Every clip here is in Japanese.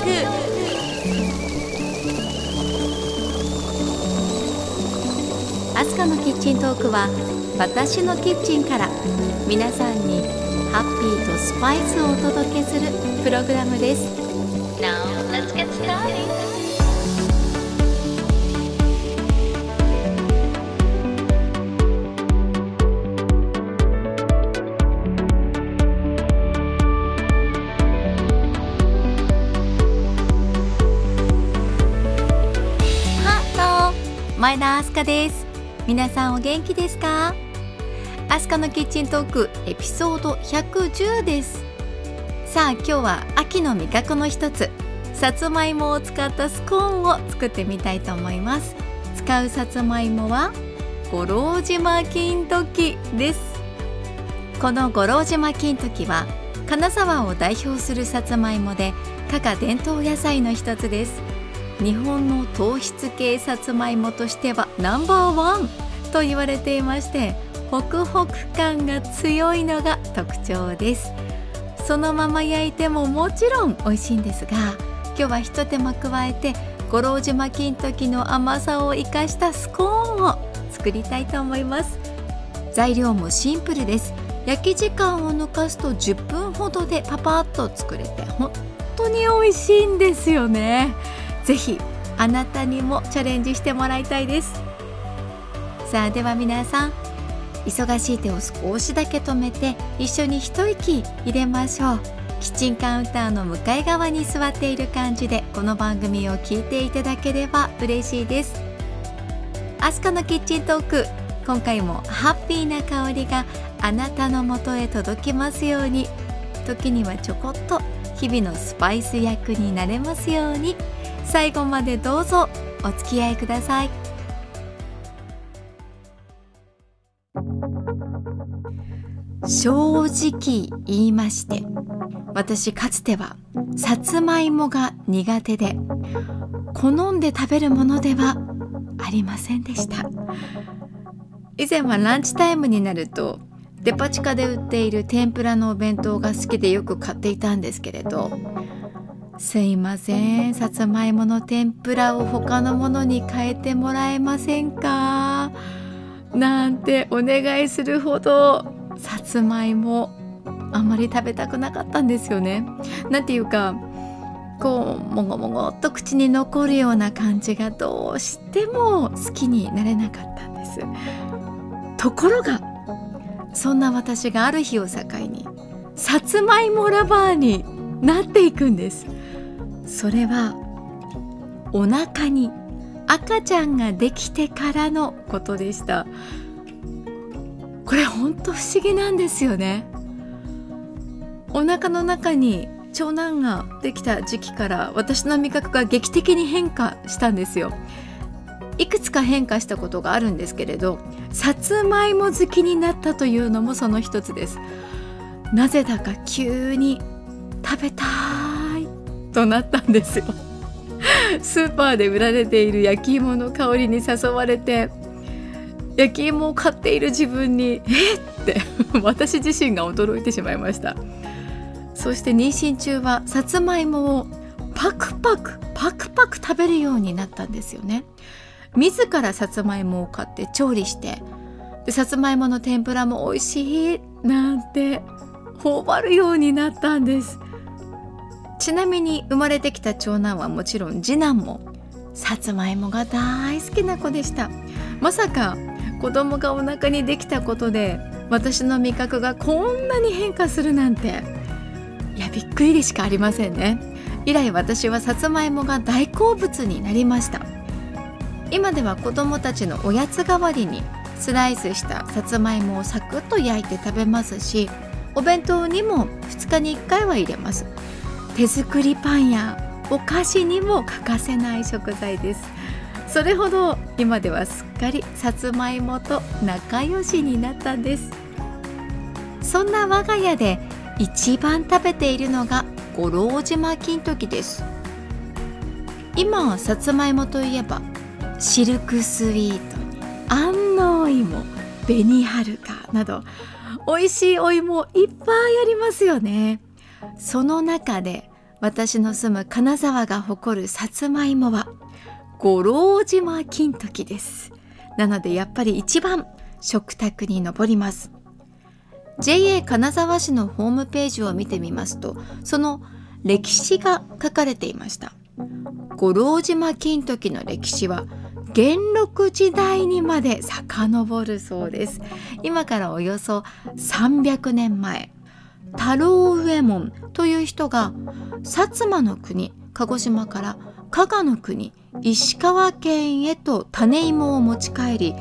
アスカのキッチントークは私のキッチンから皆さんにハッピーとスパイスをお届けするプログラムです。Now 前田明日香です。皆さんお元気ですか？明日香のキッチントークエピソード110です。さあ今日は秋の味覚の一つ。さつまいもを使ったスコーンを作ってみたいと思います。使うさつまいもは五郎島金時です。この五郎島金時は金沢を代表するさつまいもで加賀伝統野菜の一つです。日本の糖質系さつまいもとしてはナンバーワンと言われていましてホクホク感が強いのが特徴です。そのまま焼いてももちろん美味しいんですが今日はひと手間加えて五郎島金時の甘さを生かしたスコーンを作りたいと思います。材料もシンプルです。焼き時間を抜かすと10分ほどでパパッと作れて本当に美味しいんですよね。ぜひあなたにもチャレンジしてもらいたいです。さあでは皆さん忙しい手を少しだけ止めて一緒に一息入れましょう。キッチンカウンターの向かい側に座っている感じでこの番組を聞いていただければ嬉しいです。アスカのキッチントーク今回もハッピーな香りがあなたのもとへ届きますように。時にはちょこっと日々のスパイス役になれますように。最後までどうぞお付き合いください。正直言いまして私かつてはさつまいもが苦手で好んで食べるものではありませんでした。以前はランチタイムになるとデパ地下で売っている天ぷらのお弁当が好きでよく買っていたんですけれどすいませんさつまいもの天ぷらを他のものに変えてもらえませんか？なんてお願いするほどさつまいもあんまり食べたくなかったんですよね。なんていうかこうもごもごっと口に残るような感じがどうしても好きになれなかったんです。ところがそんな私がある日を境にさつまいもラバーになっていくんです。それはお腹に赤ちゃんができてからのことでした。これほんと不思議なんですよね。お腹の中に長男ができた時期から私の味覚が劇的に変化したんですよ。いくつか変化したことがあるんですけれどさつまいも好きになったというのもその一つです。なぜだか急に食べたいとなったんですよ。スーパーで売られている焼き芋の香りに誘われて焼き芋を買っている自分にえっって私自身が驚いてしまいました。そして妊娠中はさつまいもをパクパクパクパク食べるようになったんですよね。自らさつまいもを買って調理してでさつまいもの天ぷらも美味しいなんて頬張るようになったんです。ちなみに生まれてきた長男はもちろん次男もさつまいもが大好きな子でした。まさか子供がお腹にできたことで私の味覚がこんなに変化するなんて。いやびっくりでしかありませんね。以来私はさつまいもが大好物になりました。今では子供たちのおやつ代わりにスライスしたさつまいもをサクッと焼いて食べますしお弁当にも2日に1回は入れます手作りパンやお菓子にも欠かせない食材です。それほど今ではすっかりさつまいもと仲良しになったんです。そんな我が家で一番食べているのが五郎島金時です。今さつまいもといえばシルクスイートに安納芋紅はるかなど美味しいお芋いっぱいありますよね。その中で私の住む金沢が誇るさつまいもは五郎島金時です。なのでやっぱり一番食卓に上ります。JA 金沢市のホームページを見てみますとその歴史が書かれていました。五郎島金時の歴史は元禄時代にまで遡るそうです。今からおよそ300年前。太郎右衛門という人が薩摩の国鹿児島から加賀の国石川県へと種芋を持ち帰り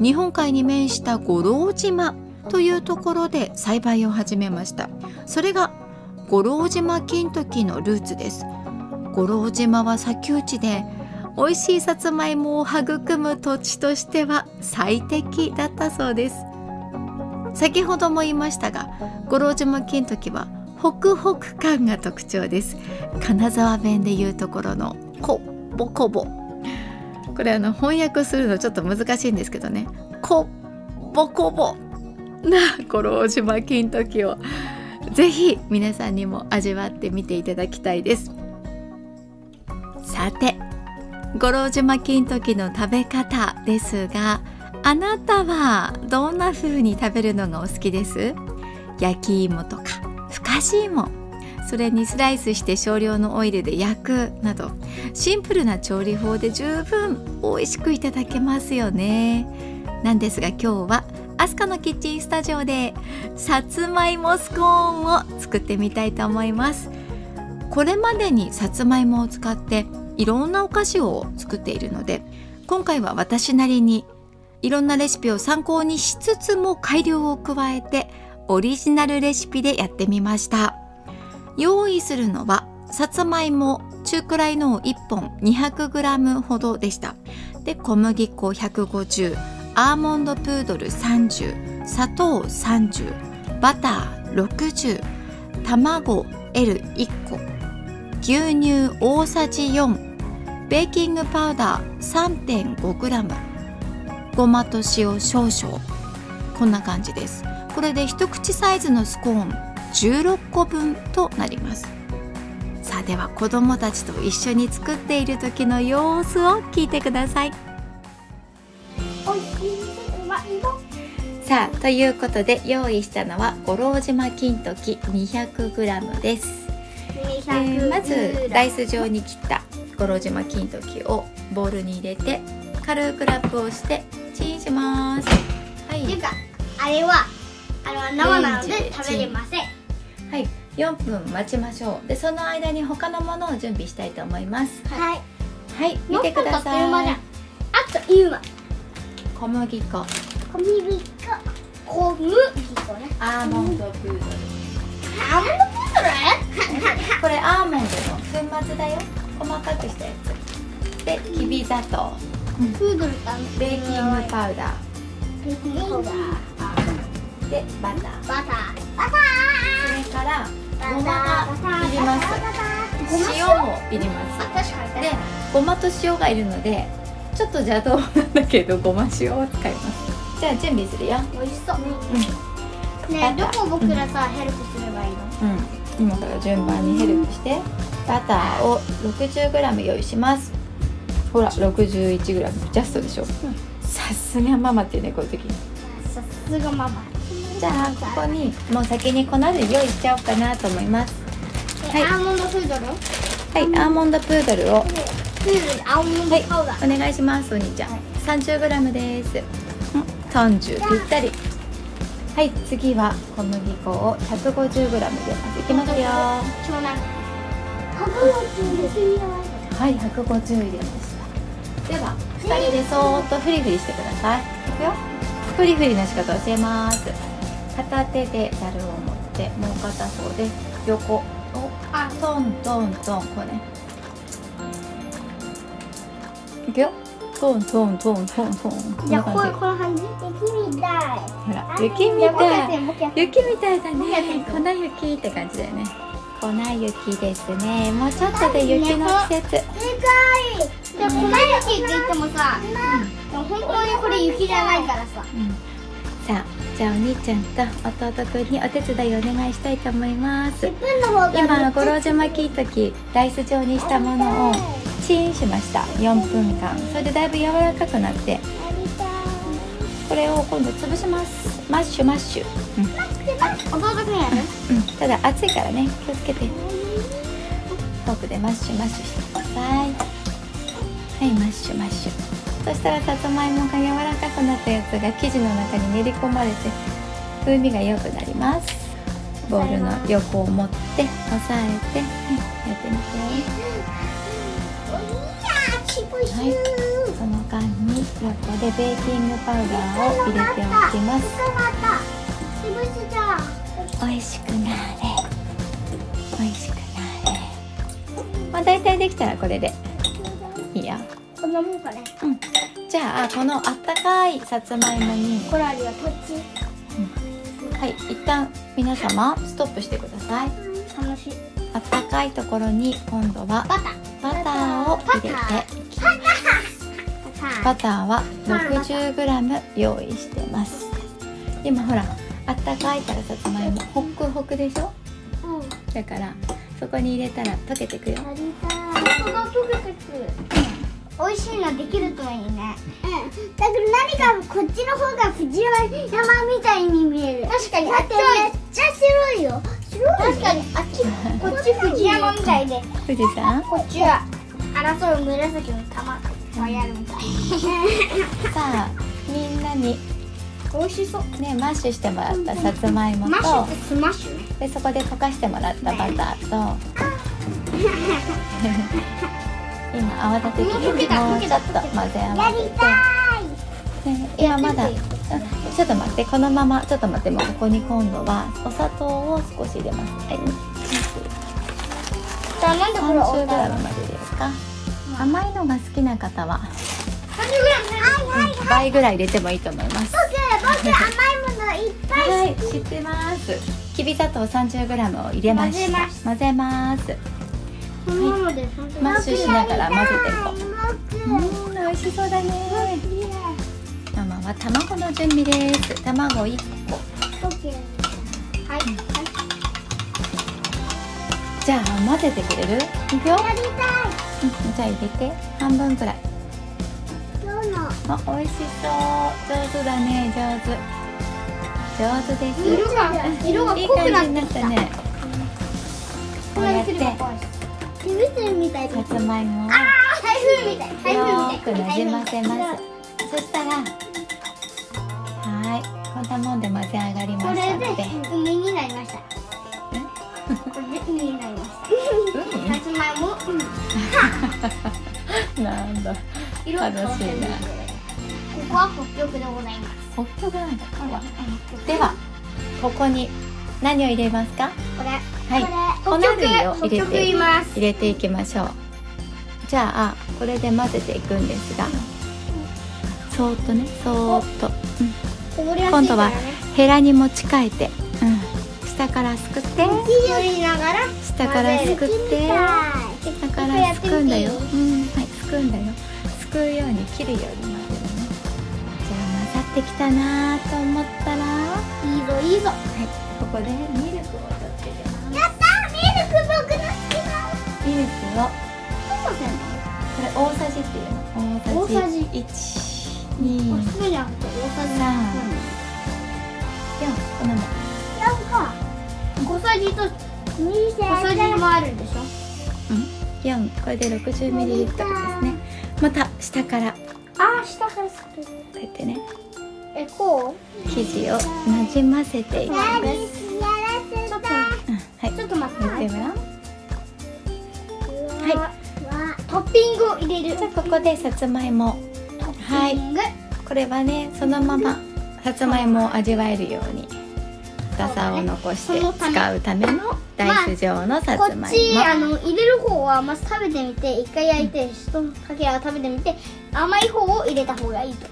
日本海に面した五郎島というところで栽培を始めました。それが五郎島金時のルーツです。五郎島は砂丘地で美味しいさつまいもを育む土地としては最適だったそうです。先ほども言いましたが五郎島金時はホクホク感が特徴です。金沢弁でいうところのこぼこぼ。これあの翻訳するのちょっと難しいんですけどね。こぼこぼ。な五郎島金時を。ぜひ皆さんにも味わってみていただきたいです。さて五郎島金時の食べ方ですがあなたはどんな風に食べるのがお好きです？焼き芋とかふかし芋。それにスライスして少量のオイルで焼くなどシンプルな調理法で十分美味しくいただけますよね。なんですが今日はアスカのキッチンスタジオでさつまいもスコーンを作ってみたいと思います。これまでにさつまいもを使っていろんなお菓子を作っているので今回は私なりにいろんなレシピを参考にしつつも改良を加えてオリジナルレシピでやってみました。用意するのはさつまいも中くらいの1本 200g ほどでした。で小麦粉150アーモンドプードル30砂糖30バター60卵 L1 個牛乳大さじ4ベーキングパウダー 3.5g ごまと塩少々。こんな感じです。これで一口サイズのスコーン16個分となります。さあでは子どもたちと一緒に作っている時の様子を聞いてください。さあということで用意したのは五郎島金時 200g です、えーまずダイス状に切った五郎島金時をボウルに入れて軽くラップをしてチンします。はい。っていうかあれはあれは生なので食べれません。はい。4分待ちましょう。でその間に他のものを準備したいと思います。はい。はい。見てください。あという間小麦粉。小麦粉。小麦粉ね。アーモンドプードル。アーモンドプードルこれアーモンドの粉末だよ。細かくしたやつ。できび砂糖プードルってあのベーキングパウダベーキングパウダー。ーでバター。バター。バタそれからー。ごまがいります。塩もいります。でごまと塩がいるのでちょっと邪道なんだけどごま塩を使います。じゃあ準備するよ。美味しそう。うねえどこ僕らさヘルプすればいいの？ん、うん、今から順番にヘルプして。バターを 60g 用意しますほら 61g ジャストでしょ、さすがママっていうねこういう時。さすがママ。じゃあここにもう先に粉類用意しちゃおうかなと思います。はい。アーモンドプードル？はいアーモンドプードルを。プードルアーモンドはいお願いしますお兄ちゃん、はい。30g です。うん30ぴったり。はい次は小麦粉を 150g 入れますいきますよ。は長男白米です。よい150入れましたでは2人でそーっとフリフリしてください。いくよ。フリフリの仕方教えます。片手でざるを持ってもう片方で横。をあトントントンこうね。いくよ。トントントントン。トンこんじ。ゃあこうこの感じ？雪みたい。ほら雪みたい。雪雪みたいだね。粉雪って感じだよね粉雪ですね。もうちょっとで雪の季節。でかい。でも粉雪って言ってもさ、でも本当にこれ雪じゃないからさ。うん。さあじゃあお兄ちゃんと弟くんにお手伝いお願いしたいと思います。今五郎島巻い時ライス状にしたものをチンしました。4分間。それでだいぶ柔らかくなって。これを今度潰します。マッシュマッシュ。うん、うん、ただ熱いからね。気をつけて。フォークでマッシュマッシュしてください。はいマッシュマッシュ。そしたらさつまいもが柔らかくなったやつが生地の中に練り込まれて風味が良くなります。ボウルの横を持って押さえて、はい、やってみて。はい。その間に横でベーキングパウダーを入れておきます美味しくなれ。美味しくなれ。まあ大体できたらこれで。いいやこんなもんかね。うん。じゃあこのあったかいさつまいもに。これありがとっちはい。一旦皆様ストップしてください。楽しい。あったかいところに今度はバター。バターを入れて。バター。は 60g 用意してます。今ほらあったかいからさつまいも。ホックホクでしょ？うん。だからそこに入れたら溶けてくよ。やりたい。本当だ溶けてくる。美味しいのできるといいね。うん。だから何かこっちの方が藤原山みたいに見える。確かにだってめっちゃ白いよ。白い確かにあっちこっち藤山みたいで。富士山こっちは争う紫の玉がやるみたい。さあみんなに美味しそう。ねマッシュしてもらったさつまいもとマッシュってスマッシュねでそこで溶かしてもらったバターと 今泡立て器もう溶けでた。もうちょっと混ぜ合わせて。い。ね、今まだやってみて。うんちょっと待ってこのままちょっと待ってもうここに今度はお砂糖を少し入れます。はい。じゃあなんでこれ 30g までですか？甘いのが好きな方は 30g はいはい倍ぐらい入れてもいいと思います甘いものいっぱいはい知ってます。きび砂糖 30g を入れました。混ぜます。このままでマッシュしながら混ぜて。いこううん美味しそうだね。ママは卵の準備です。卵1個。はい。はい。じゃあ混ぜてくれる？いくよ、やりたい。うん、じゃあ入れて。半分くらいあ美味しそう。上手だね。上手。上手です。色が色が濃くな感じになっきたってたねこうやって。手袋みたいさつまいも。台風みたい。台よ風みたい。ーくなじませます。そしたらはい。こんなもんで混ぜ上がりまこれでしたので。海になりました。これで海になりました。海さつまいも。うん。なんだ。楽しいなここは北極でございます。北極なんだ。ここはではここに何を入れますか？これ。はい。粉類を入れて入れていきましょう。じゃあこれで混ぜていくんですが。そーっとねそーっと、うん。こぼれやすい今度はヘラに持ち替えて、うん、下からすくって。取りながら下からすくって。下からすくんだよ、うん、はいすくんだよ。すくうように切るようにってきたなと思ったら。はいいいぞ。いい。ぞここでミルクをちょっと入れます。やったーミルク僕の好きな。ミルクを。そうせんの？これ大さじっていうの。大さじ。大さじ1 2おすすめじゃなくて大さじ。さあ4こんなもんやんか小さじと小さじもあるんでしょ？4これで 60ml ですね。また下から。こあー下からす。くうやってねえこ生地をなじませていきます、はい。ちょっと待ってはい。トッピングを入れる。じゃあここでさつまいも。はい。これはねそのままさつまいもを味わえるように深さを残して使うためのダイス状のさこっつまいも、ちあの入れる方はまず食べてみて一回焼いて一かけら食べてみて甘い方を入れた方がいいと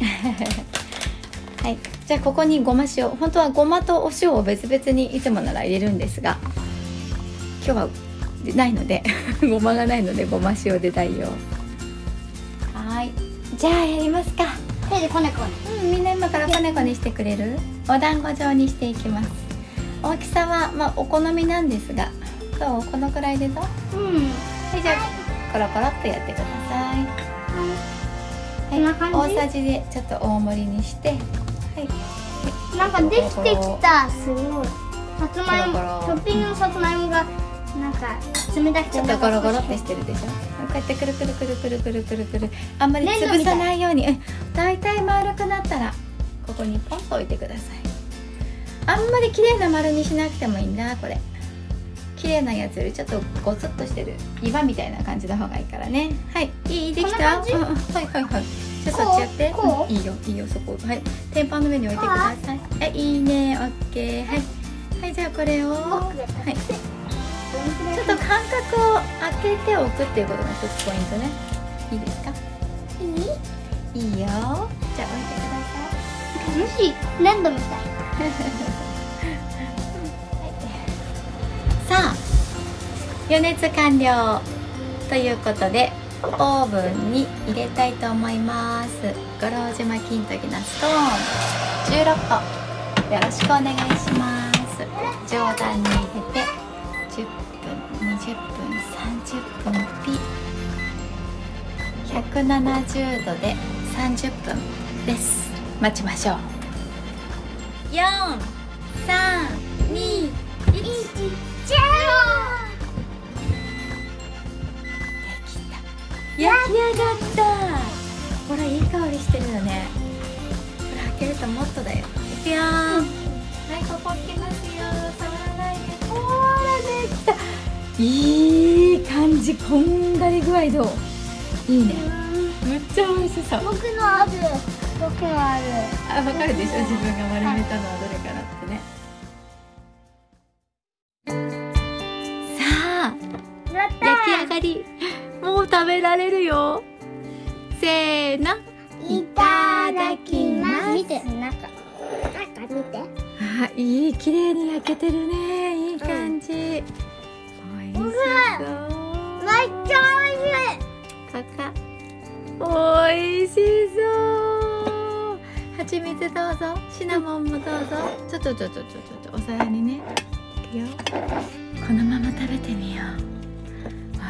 はい、じゃあここにごま塩本当はごまとお塩を別々にいつもなら入れるんですが今日はないので ごまがないのでごま塩で代用。はい。じゃあやりますか。手でこねこねうん、みんな今からこねこねしてくれる？お団子状にしていきます。大きさは、まあ、お好みなんですがどう？このくらいでどう？うん。はいじゃあコロコロっとやってくださいこんな感じ？大さじでちょっと大盛りにして。はい。なんかできてきたすごい。さつまいもトッピングのさつまいもがなんか冷たくてちょっとゴロゴロってしてるでしょ？こうやってくるくるくるくるくるくるくるあんまり潰さないように。うんだい。たい丸くなったらここにポンと置いてください。あんまり綺麗な丸にしなくてもいいんだこれ綺麗なやつよりちょっとゴツッとしてる。岩みたいな感じの方がいいからね。はい。いいできた？うんうんはいはいはい。じゃあこうそっちやって。こう？う？んいいよ。いいよそこ。はい。天板の上に置いてください。はいいいね。オッケー。はい。はいじゃあこれを。はい。ちょっと間隔を空けておくっていうことが一つポイントね。いいですか？いい？いいよ。じゃあ置いてください。楽しい。粘土みたい？予熱完了ということでオーブンに入れたいと思います。五郎島金時のストーン。16個。よろしくお願いします。上段に入れて10分20分30分ピ170度で30分です。待ちましょう。432じゃ焼き上がった。ほらいい香りしてるよね。これ開けるともっとだよ。いくよ。ーはいここ開けますよ。触らないで。ほらできた。いい感じこんがり具合どう。いいね。めっちゃ美味しそう。僕のある。僕のある。あわかるでしょ？自分が丸めたのはどれかなられるよ。せーの。いただきます。見て。中中見て。あいい綺麗に焼けてるね。いい感じ、美味しそうめっちゃ美味しい。かか美味しそう。蜂蜜どうぞ。シナモンもどうぞ。ちょっとちょっとちょっとちょっとお皿にね。いくよ。このまま食べてみよう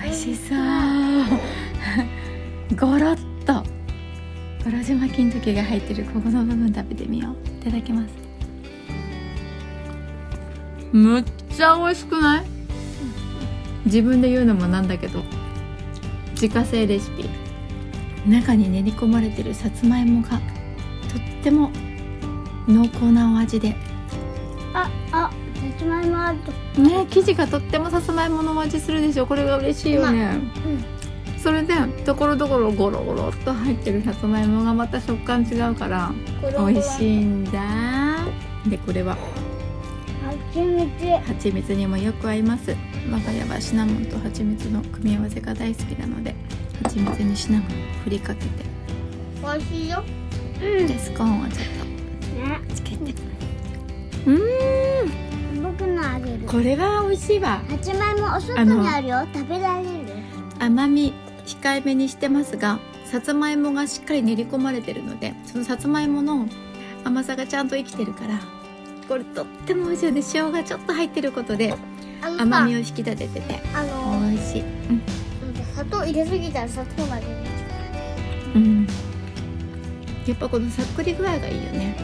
美味しそう。ゴロッと。ゴロ島金時が入ってるここの部分食べてみよう。いただきます。むっちゃ美味しくない？自分で言うのもなんだけど。自家製レシピ。中に練り込まれてるさつまいもがとっても濃厚なお味で。ああさつまいもあるとね生地がとってもさつまいものお味するでしょ。これが嬉しいよね、それでところどころゴロゴロっと入ってるさつまいもがまた食感違うから美味しいんだ。でこれは。蜂蜜。蜂蜜にもよく合います。我が家はシナモンと蜂蜜の組み合わせが大好きなので蜂蜜にシナモンを振りかけて。美味しいよ。でスコーンをちょっねとつけて。うーん僕のあげる。これは美味しいわ。さつまいもお外にあるよ。食べられる。甘み控えめにしてますがさつまいもがしっかり練り込まれてるのでそのさつまいもの甘さがちゃんと生きてるからこれとっても美味しいよ。ね塩がちょっと入ってることで甘みさを引き立てててあの美味しい、うん。砂糖入れすぎたら砂糖が出るうん、やっぱこのさっくり具合がいいよね、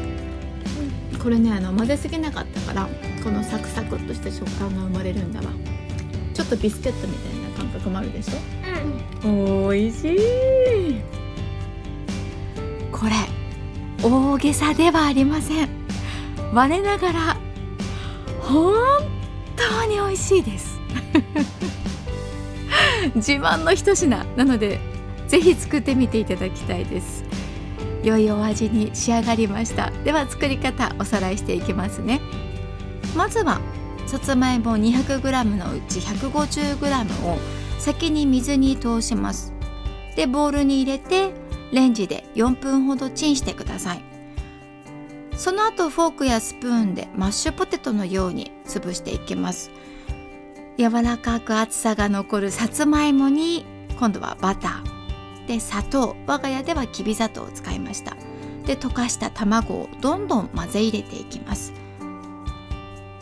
これねあの混ぜすぎなかったからこのサクサクっとした食感が生まれるんだわ。ちょっとビスケットみたいな感覚もあるでしょ？美味しい。これ大げさではありません。我ながら本当に美味しいです。自慢の一品なのでぜひ作ってみていただきたいです。良いお味に仕上がりました。では作り方おさらいしていきますねまずはさつまいも 200g のうち 150g を先に水に通します。でボウルに入れてレンジで4分ほどチンしてください。その後フォークやスプーンでマッシュポテトのように潰していきます。柔らかく厚さが残るさつまいもに今度はバター。で砂糖。我が家ではきび砂糖を使いました。で溶かした卵をどんどん混ぜ入れていきます。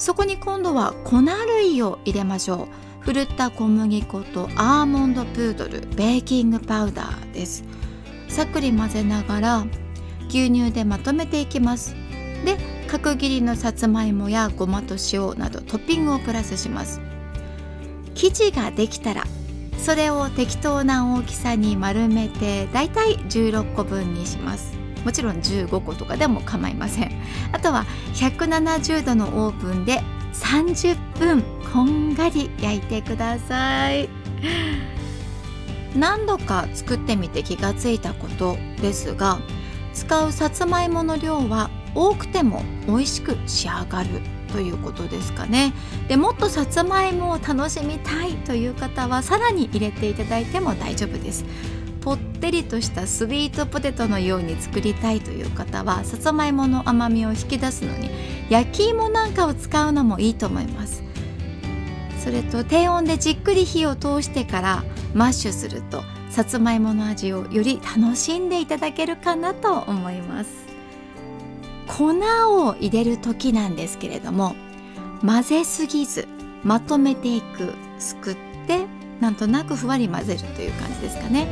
そこに今度は粉類を入れましょう。ふるった小麦粉とアーモンドプードルベーキングパウダーです。さっくり混ぜながら牛乳でまとめていきます。で角切りのさつまいもやごまと塩などトッピングをプラスします。生地ができたらそれを適当な大きさに丸めてだいたい16個分にします。もちろん15個とかでも構いません。あとは170度のオーブンで30分こんがり焼いてください。何度か作ってみて気がついたことですが使うさつまいもの量は多くても美味しく仕上がるということですかね。でもっとさつまいもを楽しみたいという方はさらに入れていただいても大丈夫です。ぽってりとしたスイートポテトのように作りたいという方はさつまいもの甘みを引き出すのに焼き芋なんかを使うのもいいと思います。それと低温でじっくり火を通してからマッシュするとさつまいもの味をより楽しんでいただけるかなと思います。粉を入れる時なんですけれども混ぜすぎずまとめていくすくってなんとなくふわり混ぜるという感じですかね。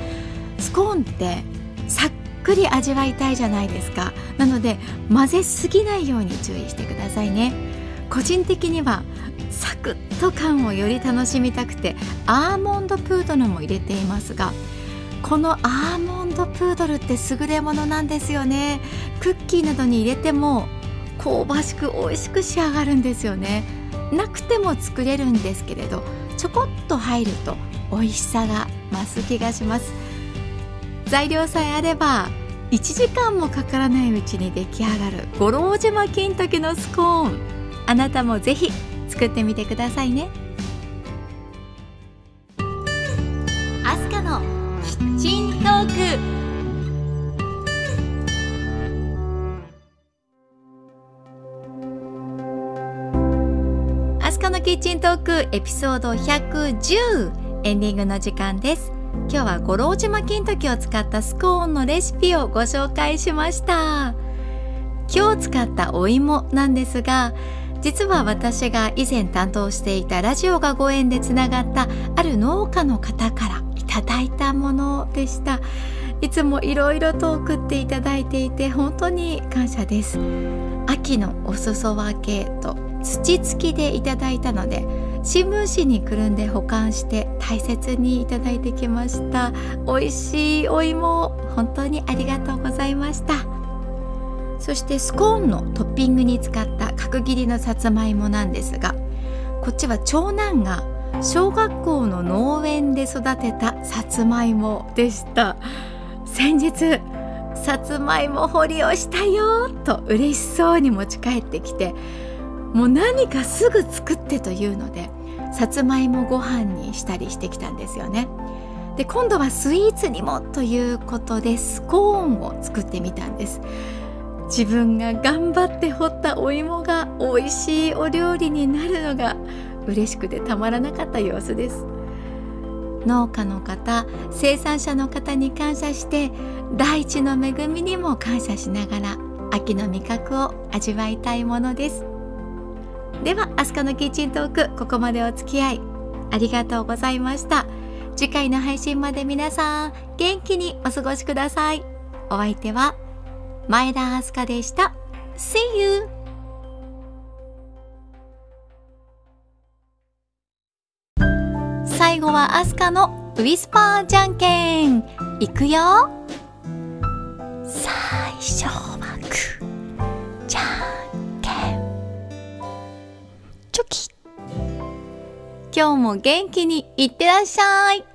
スコーンってさっくり味わいたいじゃないですか。なので混ぜすぎないように注意してくださいね。個人的にはサクッと感をより楽しみたくてアーモンドプードルも入れていますがこのアーモンドプードルって優れものなんですよね。クッキーなどに入れても香ばしく美味しく仕上がるんですよね。なくても作れるんですけれどちょこっと入ると美味しさが増す気がします。材料さえあれば1時間もかからないうちに出来上がる五郎島金時のスコーン。あなたもぜひ作ってみてくださいね。アスカのキッチントーク。アスカのキッチントークエピソード110エンディングの時間です。今日は五郎島金時を使ったスコーンのレシピをご紹介しました。今日使ったお芋なんですが実は私が以前担当していたラジオがご縁でつながったある農家の方からいただいたものでした。いつもいろいろと送っていただいていて本当に感謝です。秋のお裾分けと土付きでいただいたので新聞紙にくるんで保管して大切にいただいてきました。美味しいお芋本当にありがとうございました。そしてスコーンのトッピングに使った角切りのさつまいもなんですがこっちは長男が小学校の農園で育てたさつまいもでした。先日さつまいも掘りをしたよと嬉しそうに持ち帰ってきてもう何かすぐ作ってというのでさつまいもご飯にしたりしてきたんですよね。で今度はスイーツにもということでスコーンを作ってみたんです。自分が頑張って掘ったお芋が美味しいお料理になるのが嬉しくてたまらなかった様子です。農家の方生産者の方に感謝して大地の恵みにも感謝しながら秋の味覚を味わいたいものです。ではアスカのキッチントークここまでお付き合いありがとうございました。次回の配信まで皆さん元気にお過ごしください。お相手は前田明日香でした。See you! 最後はアスカのウィスパーじゃんけん。いくよ最初。今日も元気にいってらっしゃい。